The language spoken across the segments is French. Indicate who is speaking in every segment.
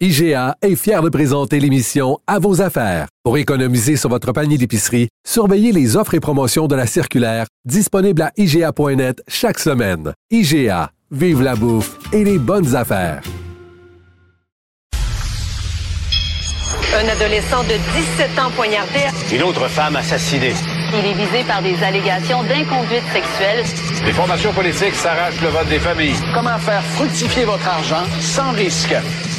Speaker 1: IGA est fier de présenter l'émission À vos affaires. Pour économiser sur votre panier d'épicerie, surveillez les offres et promotions de la circulaire disponible à IGA.net chaque semaine. IGA, vive la bouffe et les bonnes affaires.
Speaker 2: Un adolescent de 17 ans poignardé.
Speaker 3: Une autre femme assassinée.
Speaker 4: Il est visé par des allégations d'inconduite sexuelle.
Speaker 3: Les formations politiques s'arrachent le vote des familles.
Speaker 5: Comment faire fructifier votre argent sans risque?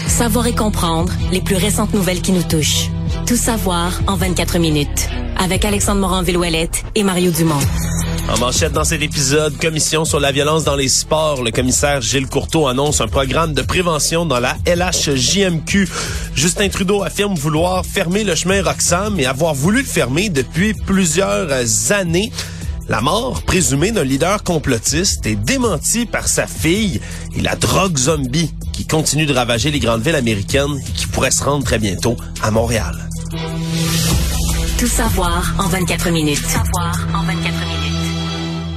Speaker 6: Savoir et comprendre les plus récentes nouvelles qui nous touchent. Tout savoir en 24 minutes. Avec Alexandre Morin-Villouellette et Mario Dumont.
Speaker 7: En manchette dans cet épisode, commission sur la violence dans les sports, le commissaire Gilles Courteau annonce un programme de prévention dans la LHJMQ. Justin Trudeau affirme vouloir fermer le chemin Roxham et avoir voulu le fermer depuis plusieurs années. La mort présumée d'un leader complotiste est démentie par sa fille et la drogue zombie qui continue de ravager les grandes villes américaines et qui pourrait se rendre très bientôt à Montréal.
Speaker 6: Tout savoir en 24 minutes. Tout savoir en 24 minutes.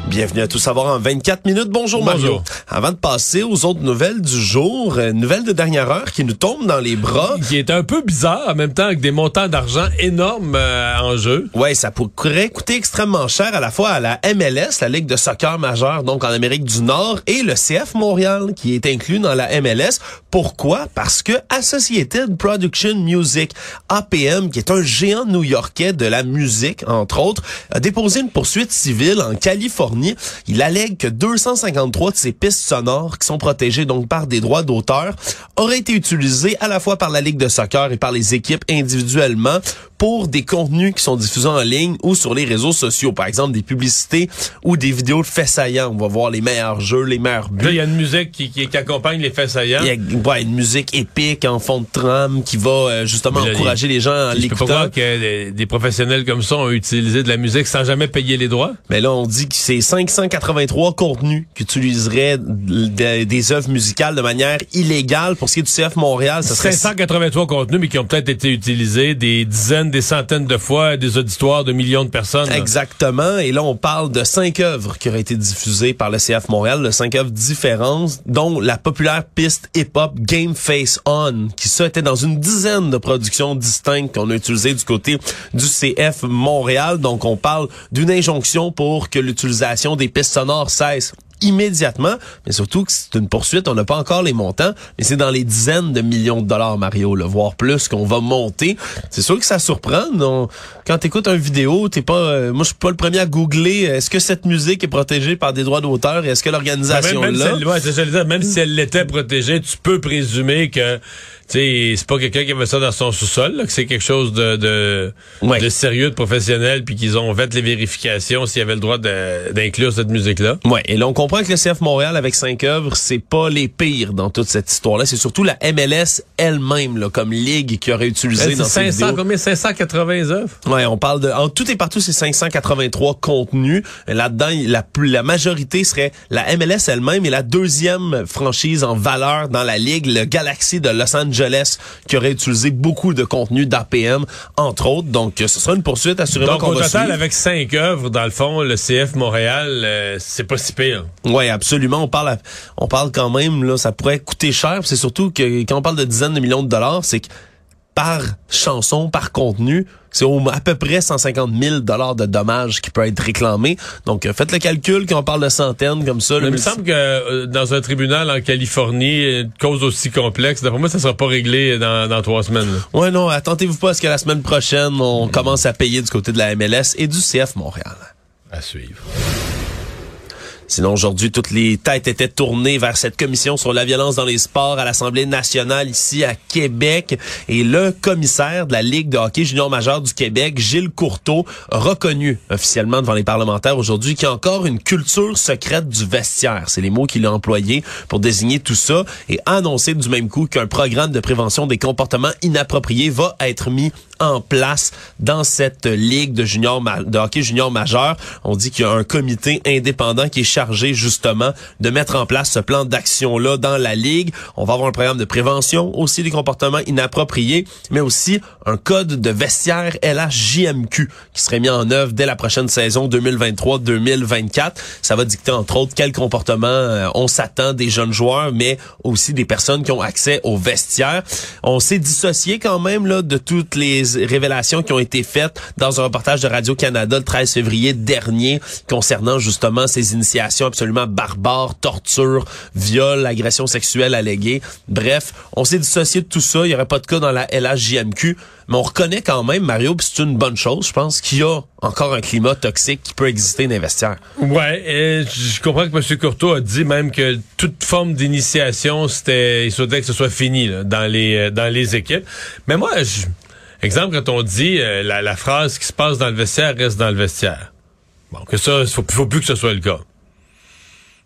Speaker 7: Bienvenue à Tout savoir en 24 minutes. Bonjour, Mario.
Speaker 8: Bonjour.
Speaker 7: Avant de passer aux autres nouvelles du jour, euh, nouvelle de dernière heure qui nous tombe dans les bras.
Speaker 8: Qui est un peu bizarre en même temps avec des montants d'argent énormes euh, en jeu.
Speaker 7: Ouais, ça pourrait coûter extrêmement cher à la fois à la MLS, la Ligue de soccer majeure, donc en Amérique du Nord, et le CF Montréal, qui est inclus dans la MLS. Pourquoi? Parce que Associated Production Music, APM, qui est un géant new-yorkais de la musique, entre autres, a déposé une poursuite civile en Californie. Il allègue que 253 de ses pistes sonores, qui sont protégées donc par des droits d'auteur, auraient été utilisées à la fois par la Ligue de soccer et par les équipes individuellement pour des contenus qui sont diffusés en ligne ou sur les réseaux sociaux. Par exemple, des publicités ou des vidéos de faits saillants. On va voir les meilleurs jeux, les meilleurs buts.
Speaker 8: Là, il y a une musique qui, qui, qui accompagne les faits saillants.
Speaker 7: Il y a ouais, une musique épique en fond de trame qui va euh, justement
Speaker 8: là,
Speaker 7: encourager les gens à
Speaker 8: Je peux pas
Speaker 7: l'écouter.
Speaker 8: croire que des, des professionnels comme ça ont utilisé de la musique sans jamais payer les droits.
Speaker 7: Mais là, on dit que c'est 583 contenus qui utiliseraient des, des œuvres musicales de manière illégale. Pour ce qui est du CF Montréal, ça serait
Speaker 8: 583 contenus, mais qui ont peut-être été utilisés des dizaines, des centaines de fois des auditoires de millions de personnes.
Speaker 7: Exactement. Et là, on parle de cinq œuvres qui auraient été diffusées par le CF Montréal, de cinq œuvres différentes, dont la populaire piste hip-hop Game Face On, qui ça était dans une dizaine de productions distinctes qu'on a utilisées du côté du CF Montréal. Donc, on parle d'une injonction pour que l'utilisation des pistes sonores cesse immédiatement, mais surtout que c'est une poursuite, on n'a pas encore les montants, mais c'est dans les dizaines de millions de dollars, Mario, le voire plus qu'on va monter. C'est sûr que ça surprend. non? Quand t'écoutes une vidéo, t'es pas, euh, moi je suis pas le premier à googler. euh, Est-ce que cette musique est protégée par des droits d'auteur et est-ce que
Speaker 8: Même,
Speaker 7: l'organisation
Speaker 8: même, si
Speaker 7: là
Speaker 8: elle, ouais, ça, même si elle l'était protégée, tu peux présumer que sais, c'est pas quelqu'un qui avait ça dans son sous-sol, là, que c'est quelque chose de, de,
Speaker 7: Ouais.
Speaker 8: de sérieux, de professionnel, puis qu'ils ont fait les vérifications s'il y avait le droit de- d'inclure cette musique-là.
Speaker 7: Ouais, et là on comprend que le CF Montréal avec cinq œuvres, c'est pas les pires dans toute cette histoire-là. C'est surtout la MLS elle-même, là, comme ligue qui aurait utilisé dans ces
Speaker 8: 500,
Speaker 7: vidéos.
Speaker 8: combien? 580 œuvres?
Speaker 7: Ouais, on parle de en tout et partout c'est 583 contenus. Là-dedans, la la majorité serait la MLS elle-même et la deuxième franchise en valeur dans la ligue, le Galaxy de Los Angeles qui aurait utilisé beaucoup de contenus d'APM entre autres. Donc euh, ce sera une poursuite assurément
Speaker 8: Donc, au
Speaker 7: va
Speaker 8: total,
Speaker 7: suivre.
Speaker 8: avec cinq œuvres, dans le fond, le CF Montréal, euh, c'est pas si pire.
Speaker 7: Ouais, absolument. On parle, à- on parle quand même là, ça pourrait coûter cher. C'est surtout que quand on parle de dizaines de millions de dollars, c'est que par chanson, par contenu, c'est au- à peu près 150 000 dollars de dommages qui peut être réclamé. Donc euh, faites le calcul quand on parle de centaines comme ça.
Speaker 8: Mais il me semble que euh, dans un tribunal en Californie, une cause aussi complexe, d'après moi, ça sera pas réglé dans, dans trois semaines. là.
Speaker 7: Ouais, non, attendez-vous pas à ce que la semaine prochaine, on commence à payer du côté de la MLS et du CF Montréal.
Speaker 8: À suivre.
Speaker 7: Sinon, aujourd'hui, toutes les têtes étaient tournées vers cette commission sur la violence dans les sports à l'Assemblée nationale ici à Québec. Et le commissaire de la Ligue de hockey junior majeur du Québec, Gilles Courteau, reconnu officiellement devant les parlementaires aujourd'hui qu'il y a encore une culture secrète du vestiaire. C'est les mots qu'il a employés pour désigner tout ça et a annoncé du même coup qu'un programme de prévention des comportements inappropriés va être mis en place dans cette ligue de junior de hockey junior majeur. On dit qu'il y a un comité indépendant qui est chargé justement de mettre en place ce plan d'action là dans la ligue. On va avoir un programme de prévention aussi des comportements inappropriés, mais aussi un code de vestiaire LHJMQ qui serait mis en œuvre dès la prochaine saison 2023-2024. Ça va dicter entre autres quel comportement euh, on s'attend des jeunes joueurs, mais aussi des personnes qui ont accès au vestiaire. On s'est dissocié quand même là de toutes les révélations qui ont été faites dans un reportage de Radio-Canada le 13 février dernier concernant justement ces initiations absolument barbares, torture, viol, agression sexuelle alléguée. Bref, on s'est dissocié de tout ça. Il n'y aurait pas de cas dans la LHJMQ. Mais on reconnaît quand même, Mario, puis c'est une bonne chose, je pense, qu'il y a encore un climat toxique qui peut exister dans.
Speaker 8: Ouais, je comprends que M. Courteau a dit même que toute forme d'initiation, c'était, il souhaitait que ce soit fini dans les euh, dans les équipes. Mais moi, je, Exemple, quand on dit euh, la, phrase qui se passe dans le vestiaire reste dans le vestiaire. Bon, que ça, il faut, faut plus que ce soit le cas.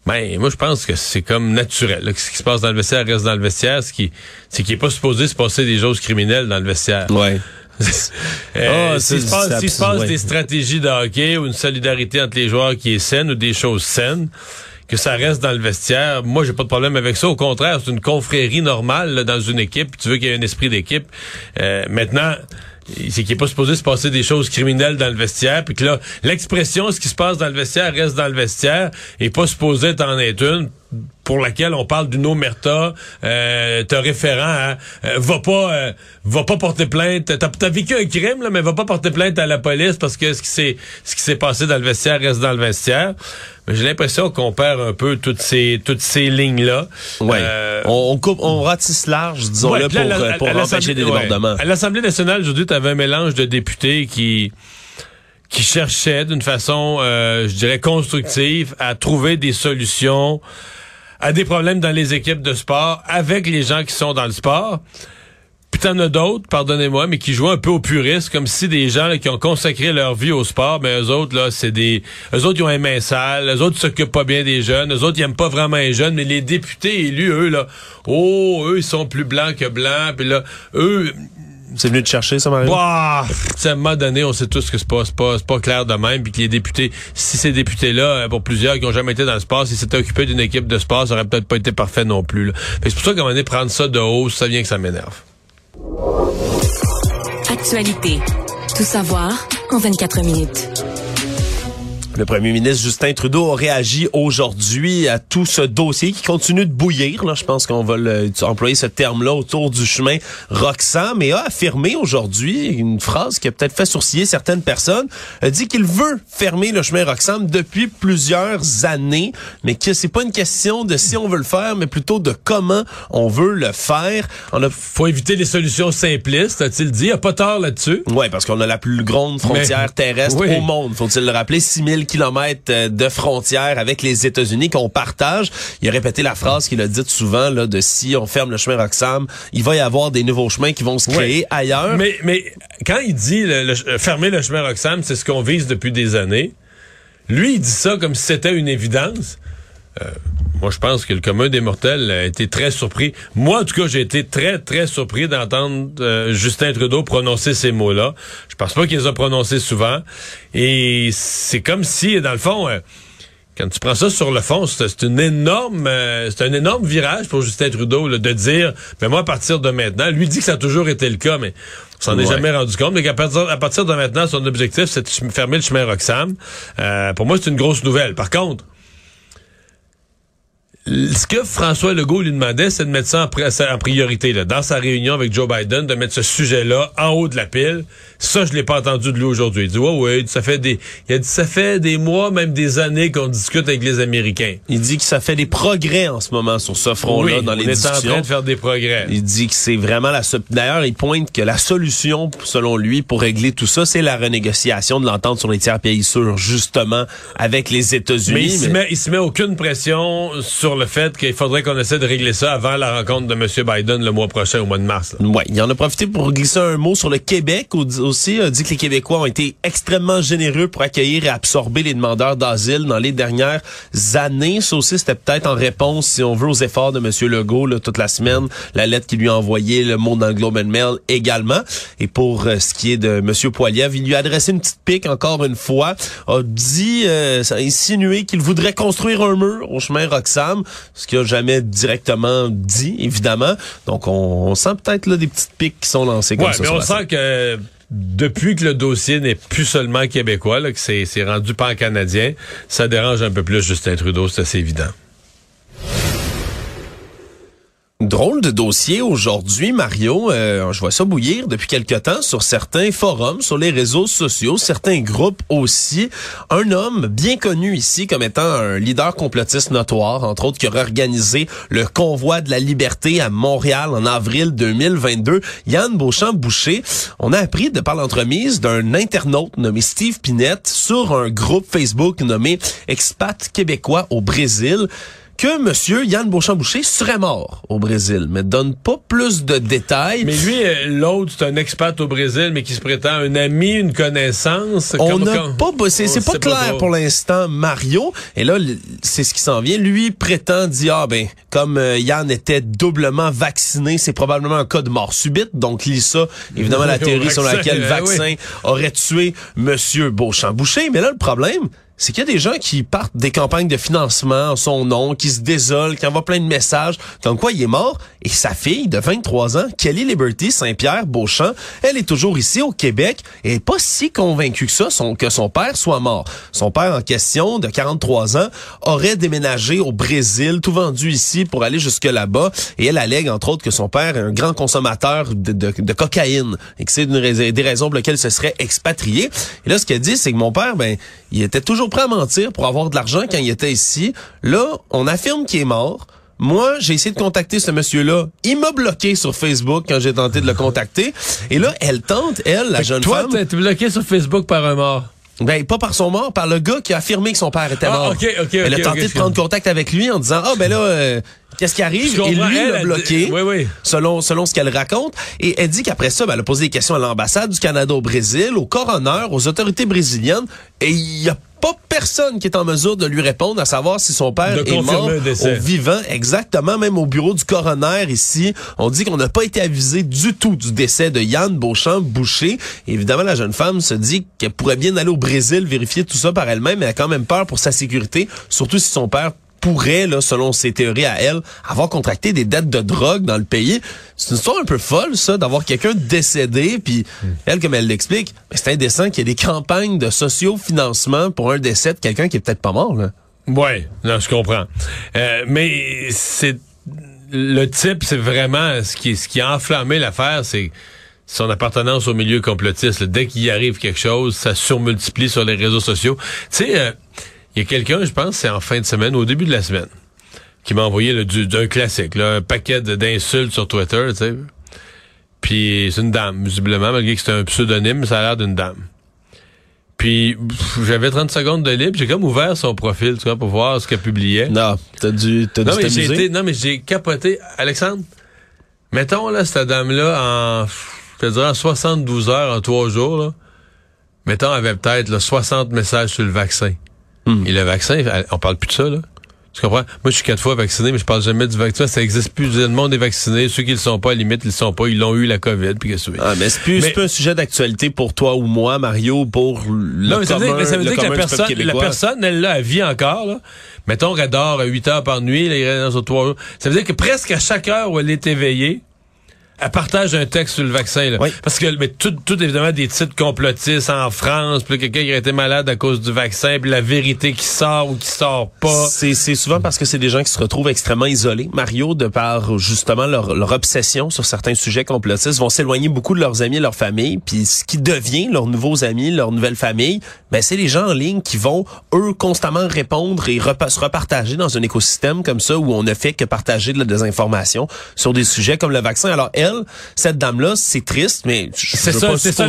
Speaker 8: Ben, moi, je pense que c'est comme naturel. ce qui se passe dans le vestiaire reste dans le vestiaire. Ce qui, c'est qu'il n'est pas supposé se passer des choses criminelles dans le vestiaire.
Speaker 7: Ouais.
Speaker 8: euh, oh, S'il se passe, se passe des stratégies de hockey ou une solidarité entre les joueurs qui est saine ou des choses saines, que ça reste dans le vestiaire. Moi, j'ai pas de problème avec ça. Au contraire, c'est une confrérie normale dans une équipe. Tu veux qu'il y ait un esprit d'équipe. Euh, maintenant, c'est qu'il n'est pas supposé se passer des choses criminelles dans le vestiaire, puis que là, l'expression ce qui se passe dans le vestiaire reste dans le vestiaire, et pas supposé en être une pour laquelle on parle d'une omerta, euh, te référent à euh, va pas euh, va pas porter plainte. T'as as vécu un crime là, mais va pas porter plainte à la police parce que ce qui s'est ce qui s'est passé dans le vestiaire reste dans le vestiaire. Mais j'ai l'impression qu'on perd un peu toutes ces toutes ces lignes là.
Speaker 7: Ouais. Euh, on, coupe, on ratisse large, disons là, pour, pour empêcher des débordements.
Speaker 8: À l'Assemblée nationale aujourd'hui, tu avais un mélange de députés qui qui cherchaient d'une façon, je dirais, constructive à trouver des solutions à des problèmes dans les équipes de sport avec les gens qui sont dans le sport. Puis t'en as d'autres, pardonnez-moi, mais qui jouent un peu au puriste, comme si des gens qui ont consacré leur vie au sport, mais eux autres, là, c'est des... Eux autres, ils ont un main sale, eux autres, ils s'occupent pas bien des jeunes, eux autres, ils aiment pas vraiment les jeunes, mais les députés élus, eux, là, oh, eux, ils sont plus blancs que blancs, puis là, eux,
Speaker 7: c'est venu te chercher, ça, Mario?
Speaker 8: Bah, à un moment donné, on sait tous que c'est pas, pas, pas clair de même, puis que les députés, si ces députés-là, euh, pour plusieurs qui ont jamais été dans le sport, s'ils s'étaient occupés d'une équipe de sport, ça aurait peut-être pas été parfait non plus. C'est pour ça qu'à un moment donné, prendre ça de haut, ça vient que ça m'énerve.
Speaker 6: Actualité. Tout savoir en 24 minutes.
Speaker 7: Le premier ministre Justin Trudeau a réagi aujourd'hui à tout ce dossier qui continue de bouillir. Là, je pense qu'on va employer ce terme-là autour du chemin Roxham mais a affirmé aujourd'hui une phrase qui a peut-être fait sourciller certaines personnes. A dit qu'il veut fermer le chemin Roxham depuis plusieurs années, mais que c'est pas une question de si on veut le faire, mais plutôt de comment on veut le faire.
Speaker 8: On a... Faut éviter les solutions simplistes, a-t-il dit. Il a pas tort là-dessus.
Speaker 7: Oui, parce qu'on a la plus grande frontière terrestre au monde, faut-il le rappeler? 6000 kilomètres euh, de frontières avec les États-Unis qu'on partage. Il a répété la phrase qu'il a dite souvent là, de si on ferme le chemin Roxham, il va y avoir des nouveaux chemins qui vont se créer ailleurs.
Speaker 8: Mais, mais quand il dit le, fermer le chemin Roxham, c'est ce qu'on vise depuis des années. Lui, il dit ça comme si c'était une évidence. Euh, moi, je pense que le commun des mortels a été très surpris. Moi, en tout cas, j'ai été très, très surpris d'entendre euh, Justin Trudeau prononcer ces mots-là. Je pense pas qu'il les a prononcés souvent. Et c'est comme si, dans le fond, euh, quand tu prends ça sur le fond, c'est une énorme, c'est un énorme virage pour Justin Trudeau de dire, mais moi, à partir de maintenant, lui dit que ça a toujours été le cas, mais on s'en est jamais rendu compte, mais qu'à partir, à partir de maintenant, son objectif, c'est de fermer le chemin Roxham. pour moi, c'est une grosse nouvelle. Par contre, ce que François Legault lui demandait, c'est de mettre ça en, priorité, là, dans sa réunion avec Joe Biden, de mettre ce sujet-là en haut de la pile. Ça, je l'ai pas entendu de lui aujourd'hui. Il dit, ouais, ouais, ça fait des, il a dit, ça fait des mois, même des années qu'on discute avec les Américains.
Speaker 7: Il dit que ça fait des progrès en ce moment sur ce front-là dans les discussions.
Speaker 8: est en train de faire des progrès.
Speaker 7: Il dit que c'est vraiment la, d'ailleurs, il pointe que la solution, selon lui, pour régler tout ça, c'est la renégociation de l'entente sur les tiers pays sûrs, justement, avec les États-Unis.
Speaker 8: Mais il, Se met, il se met aucune pression sur le fait qu'il faudrait qu'on essaie de régler ça avant la rencontre de M. Biden le mois prochain, au mois de mars.
Speaker 7: Oui, il en a profité pour glisser un mot sur le Québec aussi. Il a dit que les Québécois ont été extrêmement généreux pour accueillir et absorber les demandeurs d'asile dans les dernières années. Ça aussi, c'était peut-être en réponse, si on veut, aux efforts de M. Legault là, toute la semaine. La lettre qu'il lui a envoyée, le mot dans le and Mail également. Et pour euh, ce qui est de M. Poiliev, il lui a adressé une petite pique encore une fois. A dit, euh, a insinué qu'il voudrait construire un mur au chemin Roxham ce qu'il a jamais directement dit, évidemment. Donc, on, sent peut-être là des petites piques qui sont lancées comme
Speaker 8: ouais,
Speaker 7: ça.
Speaker 8: mais on sent que depuis que le dossier n'est plus seulement québécois, que c'est rendu pan-canadien, ça dérange un peu plus Justin Trudeau, c'est assez évident.
Speaker 7: Drôle de dossier aujourd'hui, Mario. Euh, je vois ça bouillir depuis quelque temps sur certains forums, sur les réseaux sociaux, certains groupes aussi. Un homme bien connu ici comme étant un leader complotiste notoire, entre autres, qui aurait organisé le convoi de la liberté à Montréal en avril 2022, Yann Beauchamp-Boucher. On a appris de par l'entremise d'un internaute nommé Steve Pinette sur un groupe Facebook nommé Expat québécois au Brésil que Monsieur Yann Beauchamp-Boucher serait mort au Brésil, mais donne pas plus de détails.
Speaker 8: Mais lui, euh, l'autre, c'est un expat au Brésil, mais qui se prétend un ami, une connaissance.
Speaker 7: On n'a pas, c'est pas clair pour l'instant, Mario. Et là, c'est ce qui s'en vient. Lui prétend dire, ah ben, comme euh, Yann était doublement vacciné, c'est probablement un cas de mort subite. Donc, lit ça, évidemment, la théorie sur laquelle le vaccin aurait tué Monsieur Beauchamp-Boucher. Mais là, le problème, c'est qu'il y a des gens qui partent des campagnes de financement en son nom, qui se désolent, qui envoient plein de messages, comme quoi il est mort. Et sa fille de 23 ans, Kelly Liberty Saint-Pierre Beauchamp, elle est toujours ici au Québec et est pas si convaincue que ça, que son père soit mort. Son père en question, de 43 ans, aurait déménagé au Brésil, tout vendu ici pour aller jusque là-bas. Et elle allègue, entre autres, que son père est un grand consommateur de, cocaïne et que c'est une des raisons pour lesquelles ce serait expatrié. Et là, ce qu'elle dit, c'est que mon père, ben, il était toujours prêt à mentir pour avoir de l'argent quand il était ici. Là, on affirme qu'il est mort. Moi, j'ai essayé de contacter ce monsieur-là. Il m'a bloqué sur Facebook quand j'ai tenté de le contacter. Et là, elle tente, elle, la jeune
Speaker 8: toi,
Speaker 7: femme.
Speaker 8: Toi, t'es bloqué sur Facebook par un mort.
Speaker 7: Ben, pas par son mort, par le gars qui a affirmé que son père était ah, mort.
Speaker 8: elle
Speaker 7: a tenté de prendre contact avec lui en disant, ah, ben là, euh, qu'est-ce qui arrive? Et lui l'a bloqué,
Speaker 8: oui, oui.
Speaker 7: selon selon ce qu'elle raconte. Et elle dit qu'après ça, ben, elle a posé des questions à l'ambassade du Canada au Brésil, au coroner, aux autorités brésiliennes, et il y a pas personne qui est en mesure de lui répondre à savoir si son père est mort au vivant. Exactement, même au bureau du coroner ici, on dit qu'on n'a pas été avisé du tout du décès de Yann Beauchamp-Boucher. Évidemment, la jeune femme se dit qu'elle pourrait bien aller au Brésil vérifier tout ça par elle-même, mais elle a quand même peur pour sa sécurité, surtout si son père pourrait, là, selon ses théories à elle, avoir contracté des dettes de drogue dans le pays. C'est une histoire un peu folle, ça, d'avoir quelqu'un décédé, puis elle, comme elle l'explique, c'est indécent qu'il y ait des campagnes de sociofinancement pour un décès de quelqu'un qui est peut-être pas mort. Là.
Speaker 8: Ouais, non, je comprends. Euh, mais c'est le type, c'est vraiment ce qui, ce qui a enflammé l'affaire, c'est son appartenance au milieu complotiste. Dès qu'il arrive quelque chose, ça surmultiplie sur les réseaux sociaux. Tu sais, euh, il y a quelqu'un, je pense, c'est en fin de semaine, au début de la semaine, qui m'a envoyé le, d'un classique, là, un paquet d'insultes sur Twitter, tu sais. Puis c'est une dame, visiblement, malgré que c'est un pseudonyme, ça a l'air d'une dame. Puis j'avais 30 secondes de libre, j'ai comme ouvert son profil, tu vois, pour voir ce qu'elle publiait.
Speaker 7: Non, t'as dû, t'as
Speaker 8: non, mais j'ai été, non, mais j'ai capoté. Alexandre, mettons là cette dame-là en, je te dirais, en 72 heures, en trois jours, là, mettons, elle avait peut-être 60 messages sur le vaccin. Hmm. Et le vaccin, on parle plus de ça, là. Tu comprends? Moi, je suis quatre fois vacciné, mais je parle jamais du vaccin. Ça existe plus. Le monde est vacciné. Ceux qui le sont pas, à la limite, ils le sont pas. Ils l'ont eu, la COVID. Puis qu'est-ce que
Speaker 7: ah, mais c'est plus, mais... un sujet d'actualité pour toi ou moi, Mario, pour le non, mais ça veut dire, mais ça veut dire que la
Speaker 8: personne, la personne, elle, là, elle vit encore, là. Mettons qu'elle dort 8 heures par nuit, là, il reste dans trois jours. Ça veut dire que presque à chaque heure où elle est éveillée, elle partage un texte sur le vaccin. Là. Parce que mais tout, tout évidemment des titres complotistes en France, puis quelqu'un qui a été malade à cause du vaccin, puis la vérité qui sort ou qui sort pas.
Speaker 7: C'est, c'est souvent parce que c'est des gens qui se retrouvent extrêmement isolés. Mario, de par justement leur, leur obsession sur certains sujets complotistes, vont s'éloigner beaucoup de leurs amis et leur famille. Puis ce qui devient leurs nouveaux amis, leur nouvelle famille, ben c'est les gens en ligne qui vont eux constamment répondre et se repartager dans un écosystème comme ça où on ne fait que partager de la désinformation sur des sujets comme le vaccin. Alors elle cette dame-là, c'est triste, mais c'est ça, c'est ça,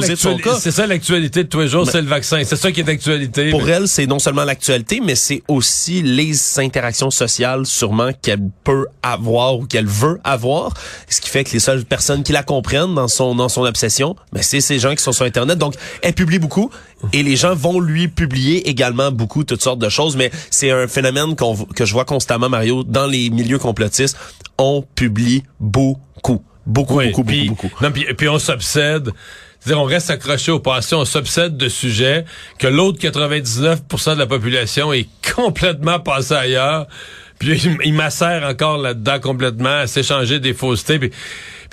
Speaker 8: c'est ça l'actualité de tous les jours, c'est le vaccin. C'est ça qui est d'actualité.
Speaker 7: Pour elle, c'est non seulement l'actualité, mais c'est aussi les interactions sociales, sûrement qu'elle peut avoir ou qu'elle veut avoir. Ce qui fait que les seules personnes qui la comprennent dans son dans son obsession, mais ben, c'est ces gens qui sont sur Internet. Donc, elle publie beaucoup et les gens vont lui publier également beaucoup toutes sortes de choses. Mais c'est un phénomène que je vois constamment, Mario, dans les milieux complotistes. On publie beaucoup. Beaucoup, beaucoup, beaucoup, beaucoup.
Speaker 8: Non, puis, puis on s'obsède. C'est-à-dire, on reste accroché au passé, on s'obsède de sujets que l'autre 99% de la population est complètement passé ailleurs. Puis il, macère encore là-dedans complètement à s'échanger des faussetés. Puis,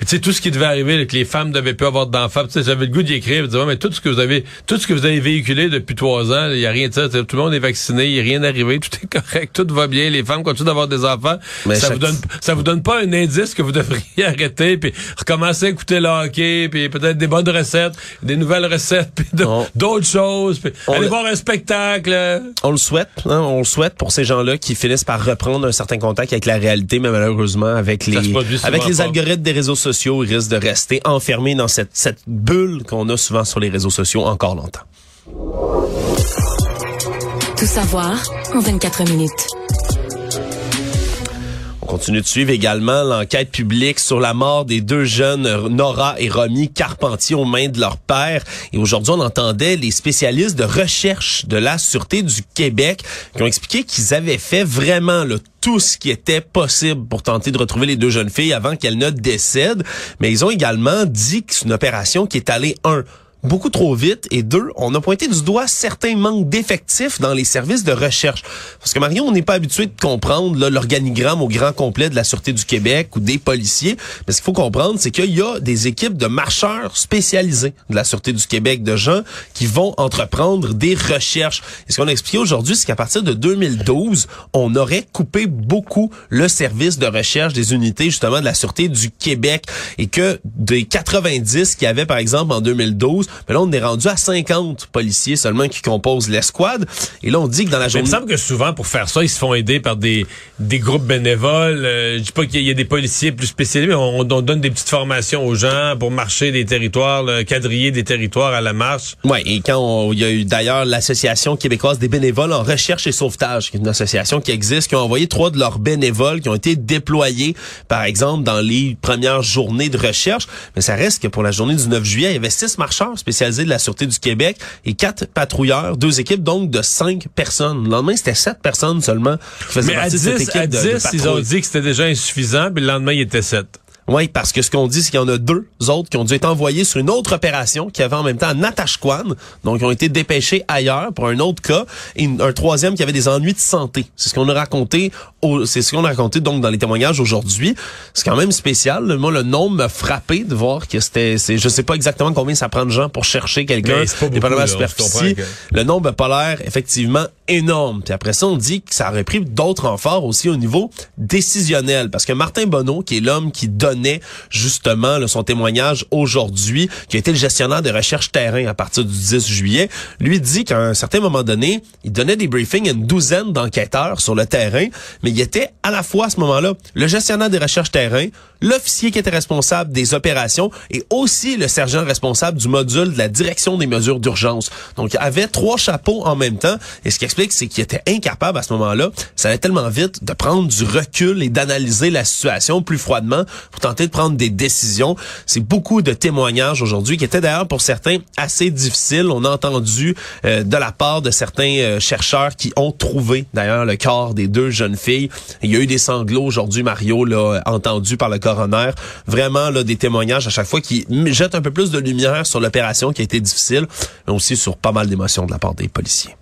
Speaker 8: tu sais, tout ce qui devait arriver, que les femmes devaient plus avoir d'enfants, tu sais, j'avais le goût d'y écrire, dire, mais tout ce que vous avez, tout ce que vous avez véhiculé depuis trois ans, il y a rien de ça, tout le monde est vacciné, il n'y a rien arrivé, tout est correct, tout va bien, les femmes continuent d'avoir des enfants. Mais ça vous donne, ça vous donne pas un indice que vous devriez arrêter, puis recommencer à écouter le hockey, puis peut-être des bonnes recettes, des nouvelles recettes, puis d'autres choses, puis aller voir un spectacle.
Speaker 7: On le souhaite, hein, on le souhaite pour ces gens-là qui finissent par reprendre un certain contact avec la réalité, mais malheureusement avec les, avec les algorithmes des réseaux sociaux sociaux risquent de rester enfermés dans cette, cette bulle qu'on a souvent sur les réseaux sociaux encore longtemps.
Speaker 6: Tout savoir en 24 minutes.
Speaker 7: On continue de suivre également l'enquête publique sur la mort des deux jeunes Nora et Romy Carpentier aux mains de leur père. Et aujourd'hui, on entendait les spécialistes de recherche de la Sûreté du Québec qui ont expliqué qu'ils avaient fait vraiment le tout ce qui était possible pour tenter de retrouver les deux jeunes filles avant qu'elles ne décèdent. Mais ils ont également dit que c'est une opération qui est allée, un, beaucoup trop vite et deux, on a pointé du doigt certains manques d'effectifs dans les services de recherche. Parce que Marion, on n'est pas habitué de comprendre l'organigramme au grand complet de la Sûreté du Québec ou des policiers. Mais ce qu'il faut comprendre, c'est qu'il y a des équipes de marcheurs spécialisés de la Sûreté du Québec, de gens qui vont entreprendre des recherches. Et ce qu'on a expliqué aujourd'hui, c'est qu'à partir de 2012, on aurait coupé beaucoup le service de recherche des unités justement de la Sûreté du Québec et que des 90 qu'il y avait par exemple en 2012, mais là, on est rendu à 50 policiers seulement qui composent l'escouade. Et là, on dit que dans la journée...
Speaker 8: il me semble que souvent, pour faire ça, ils se font aider par des, des groupes bénévoles. Euh, je dis pas qu'il y a des policiers plus spécialisés, mais on, donne des petites formations aux gens pour marcher des territoires, quadriller des territoires à la marche.
Speaker 7: Oui, et quand il y a eu d'ailleurs l'Association québécoise des bénévoles en recherche et sauvetage, qui est une association qui existe, qui a envoyé trois de leurs bénévoles qui ont été déployés, par exemple, dans les premières journées de recherche. Mais ça reste que pour la journée du 9 juillet, il y avait six marcheurs spécialisés de la Sûreté du Québec et quatre patrouilleurs, deux équipes donc de cinq personnes. Le lendemain, c'était sept personnes seulement
Speaker 8: qui faisaient partie de cette équipe à 10, ils ont dit que c'était déjà insuffisant, puis le lendemain, il était sept.
Speaker 7: Oui, parce que ce qu'on dit, c'est qu'il y en a deux autres qui ont dû être envoyés sur une autre opération qui avait en même temps à Natashquan, donc ils ont été dépêchés ailleurs pour un autre cas, et un troisième qui avait des ennuis de santé. C'est ce qu'on a raconté, c'est ce qu'on a raconté donc dans les témoignages aujourd'hui. C'est quand même spécial. Moi, le nombre m'a frappé de voir que c'était, c'est, je sais pas exactement combien ça prend de gens pour chercher quelqu'un, dépendamment de la superficie. Le nombre n'a pas l'air effectivement énorme. Puis après ça, on dit que ça aurait pris d'autres renforts aussi au niveau décisionnel, parce que Martin Bonneau, qui est l'homme qui donne justement son témoignage aujourd'hui, qui a le gestionnaire de recherche terrain à partir du 10 juillet, lui dit qu'à un certain moment donné, il donnait des briefings à une douzaine d'enquêteurs sur le terrain, mais il était à la fois à ce moment-là le gestionnaire des recherches terrain, l'officier qui était responsable des opérations et aussi le sergent responsable du module de la direction des mesures d'urgence. Donc, il avait trois chapeaux en même temps. Et ce qui explique, c'est qu'il était incapable à ce moment-là, ça allait tellement vite, de prendre du recul et d'analyser la situation plus froidement pour tenter de prendre des décisions. C'est beaucoup de témoignages aujourd'hui qui étaient d'ailleurs pour certains assez difficiles. On a entendu euh, de la part de certains euh, chercheurs qui ont trouvé d'ailleurs le corps des deux jeunes filles. Il y a eu des sanglots aujourd'hui, Mario, là, entendu par le corps Vraiment là, des témoignages à chaque fois qui jettent un peu plus de lumière sur l'opération qui a été difficile, mais aussi sur pas mal d'émotions de la part des policiers.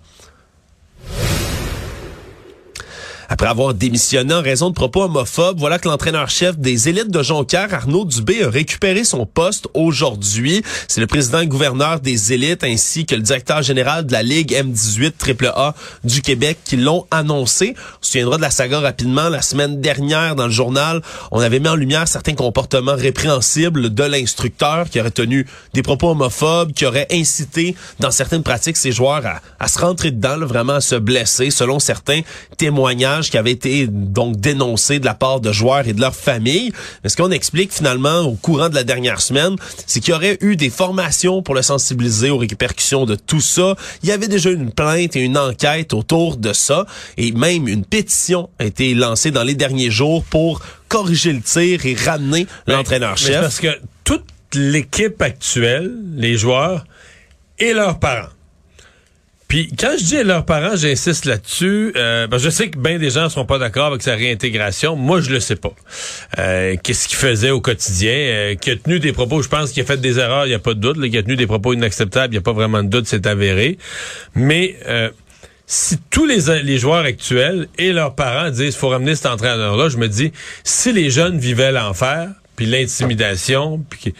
Speaker 7: Après avoir démissionné en raison de propos homophobes, voilà que l'entraîneur-chef des élites de Jonquière, Arnaud Dubé, a récupéré son poste aujourd'hui. C'est le président gouverneur des élites ainsi que le directeur général de la Ligue M18 AAA du Québec qui l'ont annoncé. On se souviendra de la saga rapidement. La semaine dernière, dans le journal, on avait mis en lumière certains comportements répréhensibles de l'instructeur qui aurait tenu des propos homophobes, qui aurait incité dans certaines pratiques ses joueurs à, se rentrer dedans, vraiment à se blesser, selon certains témoignages qui avaient été donc dénoncés de la part de joueurs et de leurs familles. Mais ce qu'on explique finalement au courant de la dernière semaine, c'est qu'il y aurait eu des formations pour le sensibiliser aux répercussions de tout ça. Il y avait déjà une plainte et une enquête autour de ça et même une pétition a été lancée dans les derniers jours pour corriger le tir et ramener l'entraîneur-chef.
Speaker 8: Parce que toute l'équipe actuelle, les joueurs et leurs parents, puis quand je dis leurs parents, j'insiste là-dessus. Euh, ben, je sais que bien des gens sont pas d'accord avec sa réintégration. Moi, je le sais pas. Euh, Qu'est-ce qu'il faisait au quotidien? Euh, Qui a tenu des propos. Je pense qu'il a fait des erreurs. Il n'y a pas de doute. Là, a tenu des propos inacceptables. Il n'y a pas vraiment de doute. C'est avéré. Mais euh, si tous les, les joueurs actuels et leurs parents disent faut ramener cet entraîneur-là, je me dis si les jeunes vivaient l'enfer, puis l'intimidation, puis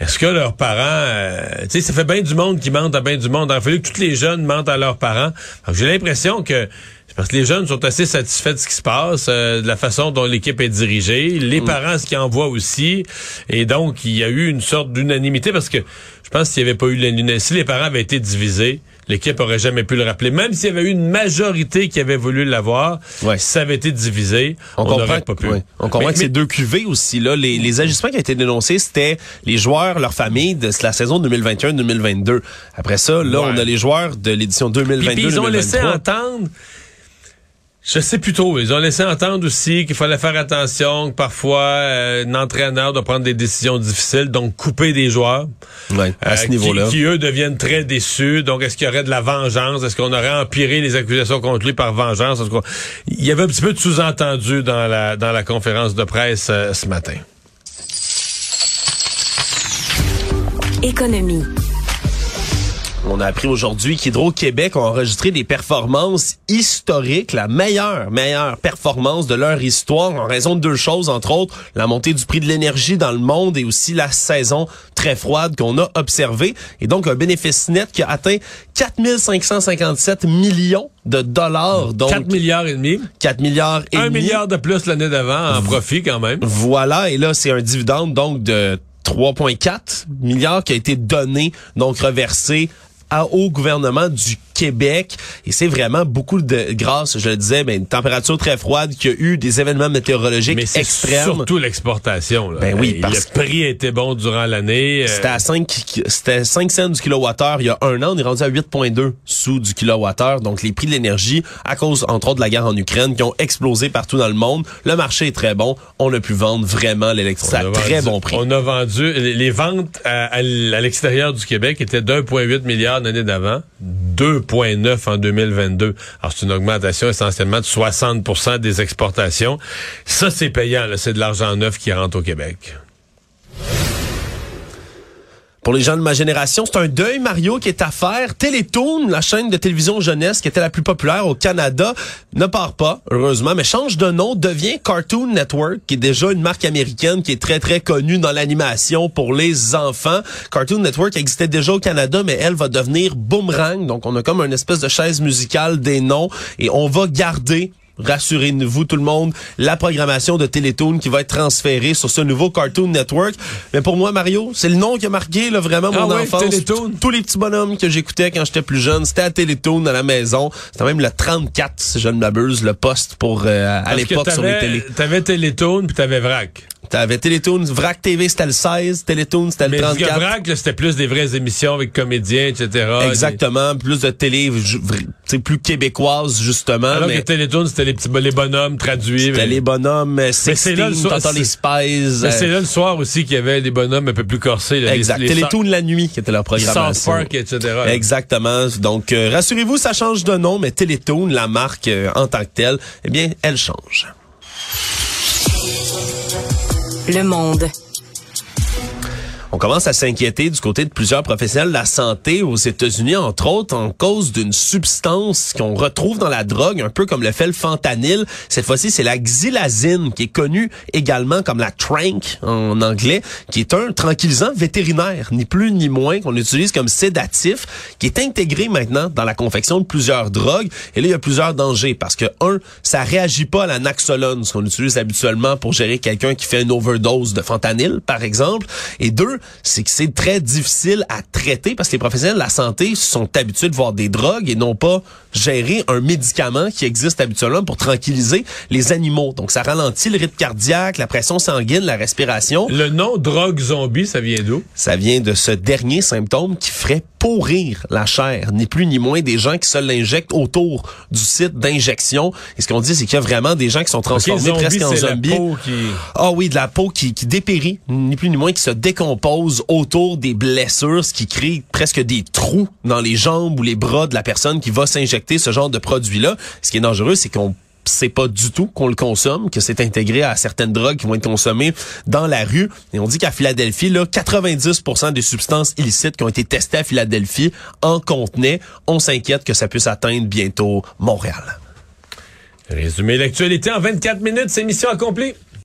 Speaker 8: est-ce que leurs parents, euh, tu sais, ça fait bien du monde qui mentent à bien du monde. Il a fallu que tous les jeunes mentent à leurs parents. J'ai l'impression que c'est parce que les jeunes sont assez satisfaits de ce qui se passe, euh, de la façon dont l'équipe est dirigée, les mm. parents ce qu'ils envoient aussi, et donc il y a eu une sorte d'unanimité parce que je pense qu'il n'y avait pas eu l'unanimité, si les parents avaient été divisés, l'équipe aurait jamais pu le rappeler. Même s'il y avait eu une majorité qui avait voulu l'avoir, si ça avait été divisé, on, n'aurait pas pu.
Speaker 7: On comprend que c'est deux QV aussi. Là. Les, les agissements qui ont été dénoncés, c'était les joueurs, leur famille de la saison 2021-2022. Après ça, là, on a les joueurs de l'édition 2022 Puis,
Speaker 8: ils ont laissé entendre je sais plus trop. Ils ont laissé entendre aussi qu'il fallait faire attention, que parfois euh, un entraîneur doit prendre des décisions difficiles, donc couper des joueurs.
Speaker 7: Ouais, à ce euh, niveau-là.
Speaker 8: Qui, eux deviennent très déçus. Donc est-ce qu'il y aurait de la vengeance? Est-ce qu'on aurait empiré les accusations contre lui par vengeance? Il y avait un petit peu de sous-entendu dans la, dans la conférence de presse euh, ce matin.
Speaker 6: Économie.
Speaker 7: On a appris aujourd'hui qu'Hydro-Québec a enregistré des performances historiques, la meilleure, meilleure performance de leur histoire en raison de deux choses, entre autres la montée du prix de l'énergie dans le monde et aussi la saison très froide qu'on a observée. Et donc un bénéfice net qui a atteint 4557 millions de dollars. Donc
Speaker 8: 4 milliards et demi.
Speaker 7: 4 milliards et demi.
Speaker 8: 1 milliard de plus l'année d'avant en profit quand même.
Speaker 7: Voilà, et là c'est un dividende donc de 3,4 milliards qui a été donné, donc reversé au gouvernement du Québec. Et c'est vraiment beaucoup de grâce, je le disais, ben, une température très froide qui a eu des événements météorologiques Mais extrêmes.
Speaker 8: surtout l'exportation.
Speaker 7: Ben oui, parce
Speaker 8: le prix était bon durant l'année.
Speaker 7: Euh, c'était à 5 c'était 5 cents du kilowattheure il y a un an, on est rendu à 8.2 sous du kilowattheure. Donc les prix de l'énergie à cause entre autres de la guerre en Ukraine qui ont explosé partout dans le monde. Le marché est très bon, on a pu vendre vraiment l'électricité à très bon prix.
Speaker 8: On a vendu les, ventes à, à l'extérieur du Québec étaient d'1.8 milliard l'année d'avant, 2 en 2022. Alors, c'est une augmentation essentiellement de 60% des exportations. Ça, c'est payant. C'est de l'argent neuf qui rentre au Québec.
Speaker 7: Pour les gens de ma génération, c'est un deuil, Mario, qui est à faire. Télétoon, la chaîne de télévision jeunesse qui était la plus populaire au Canada, ne part pas, heureusement, mais change de nom, devient Cartoon Network, qui est déjà une marque américaine qui est très, très connue dans l'animation pour les enfants. Cartoon Network existait déjà au Canada, mais elle va devenir Boomerang. Donc, on a comme une espèce de chaise musicale des noms et on va garder rassurez-vous tout le monde, la programmation de Télétoon qui va être transférée sur ce nouveau Cartoon Network. Mais pour moi, Mario, c'est le nom qui a marqué là, vraiment mon ah enfance. Tous les petits bonhommes que j'écoutais quand j'étais plus jeune, c'était à Télétoon à la maison. C'était même le 34, si je ne m'abuse, le poste pour euh, à l'époque sur les télé.
Speaker 8: T'avais Télétoon puis t'avais Vrac.
Speaker 7: T'avais Télétoon, Vrac TV, c'était le 16, Télétoon, c'était le 34.
Speaker 8: Mais Vrac, c'était plus des vraies émissions avec comédiens, etc.
Speaker 7: Exactement, plus de télé, c'est plus québécoise, justement.
Speaker 8: Alors que Télétoon, c'était les petits les bonhommes traduits.
Speaker 7: C'était les bonhommes, c'est là le soir, les Spies.
Speaker 8: Mais c'est là le soir aussi qu'il y avait des bonhommes un peu plus corsés.
Speaker 7: exact. Télétoon la nuit, qui était leur programmation.
Speaker 8: South Park, etc.
Speaker 7: Exactement. Donc, euh, rassurez-vous, ça change de nom, mais Télétoon, la marque euh, en tant que telle, eh bien, elle change.
Speaker 6: Le Monde.
Speaker 7: On commence à s'inquiéter du côté de plusieurs professionnels de la santé aux États-Unis, entre autres, en cause d'une substance qu'on retrouve dans la drogue, un peu comme le fait le fentanyl. Cette fois-ci, c'est la xylazine, qui est connue également comme la trank en anglais, qui est un tranquillisant vétérinaire, ni plus ni moins, qu'on utilise comme sédatif, qui est intégré maintenant dans la confection de plusieurs drogues. Et là, il y a plusieurs dangers parce que, un, ça réagit pas à la naxolone, ce qu'on utilise habituellement pour gérer quelqu'un qui fait une overdose de fentanyl, par exemple. Et deux, c'est que c'est très difficile à traiter parce que les professionnels de la santé sont habitués de voir des drogues et non pas gérer un médicament qui existe habituellement pour tranquilliser les animaux. Donc, ça ralentit le rythme cardiaque, la pression sanguine, la respiration.
Speaker 8: Le nom drogue zombie, ça vient d'où?
Speaker 7: Ça vient de ce dernier symptôme qui ferait pourrir la chair, ni plus ni moins des gens qui se l'injectent autour du site d'injection. Et ce qu'on dit, c'est qu'il y a vraiment des gens qui sont transformés presque en zombies. Ah oui, de la peau qui, qui dépérit, ni plus ni moins, qui se décompose autour des blessures, ce qui crée presque des trous dans les jambes ou les bras de la personne qui va s'injecter ce genre de produit-là. Ce qui est dangereux, c'est qu'on c'est pas du tout qu'on le consomme, que c'est intégré à certaines drogues qui vont être consommées dans la rue. Et on dit qu'à Philadelphie, là, 90% des substances illicites qui ont été testées à Philadelphie en contenaient. On s'inquiète que ça puisse atteindre bientôt Montréal.
Speaker 8: Résumé l'actualité en 24 minutes, c'est mission accomplie.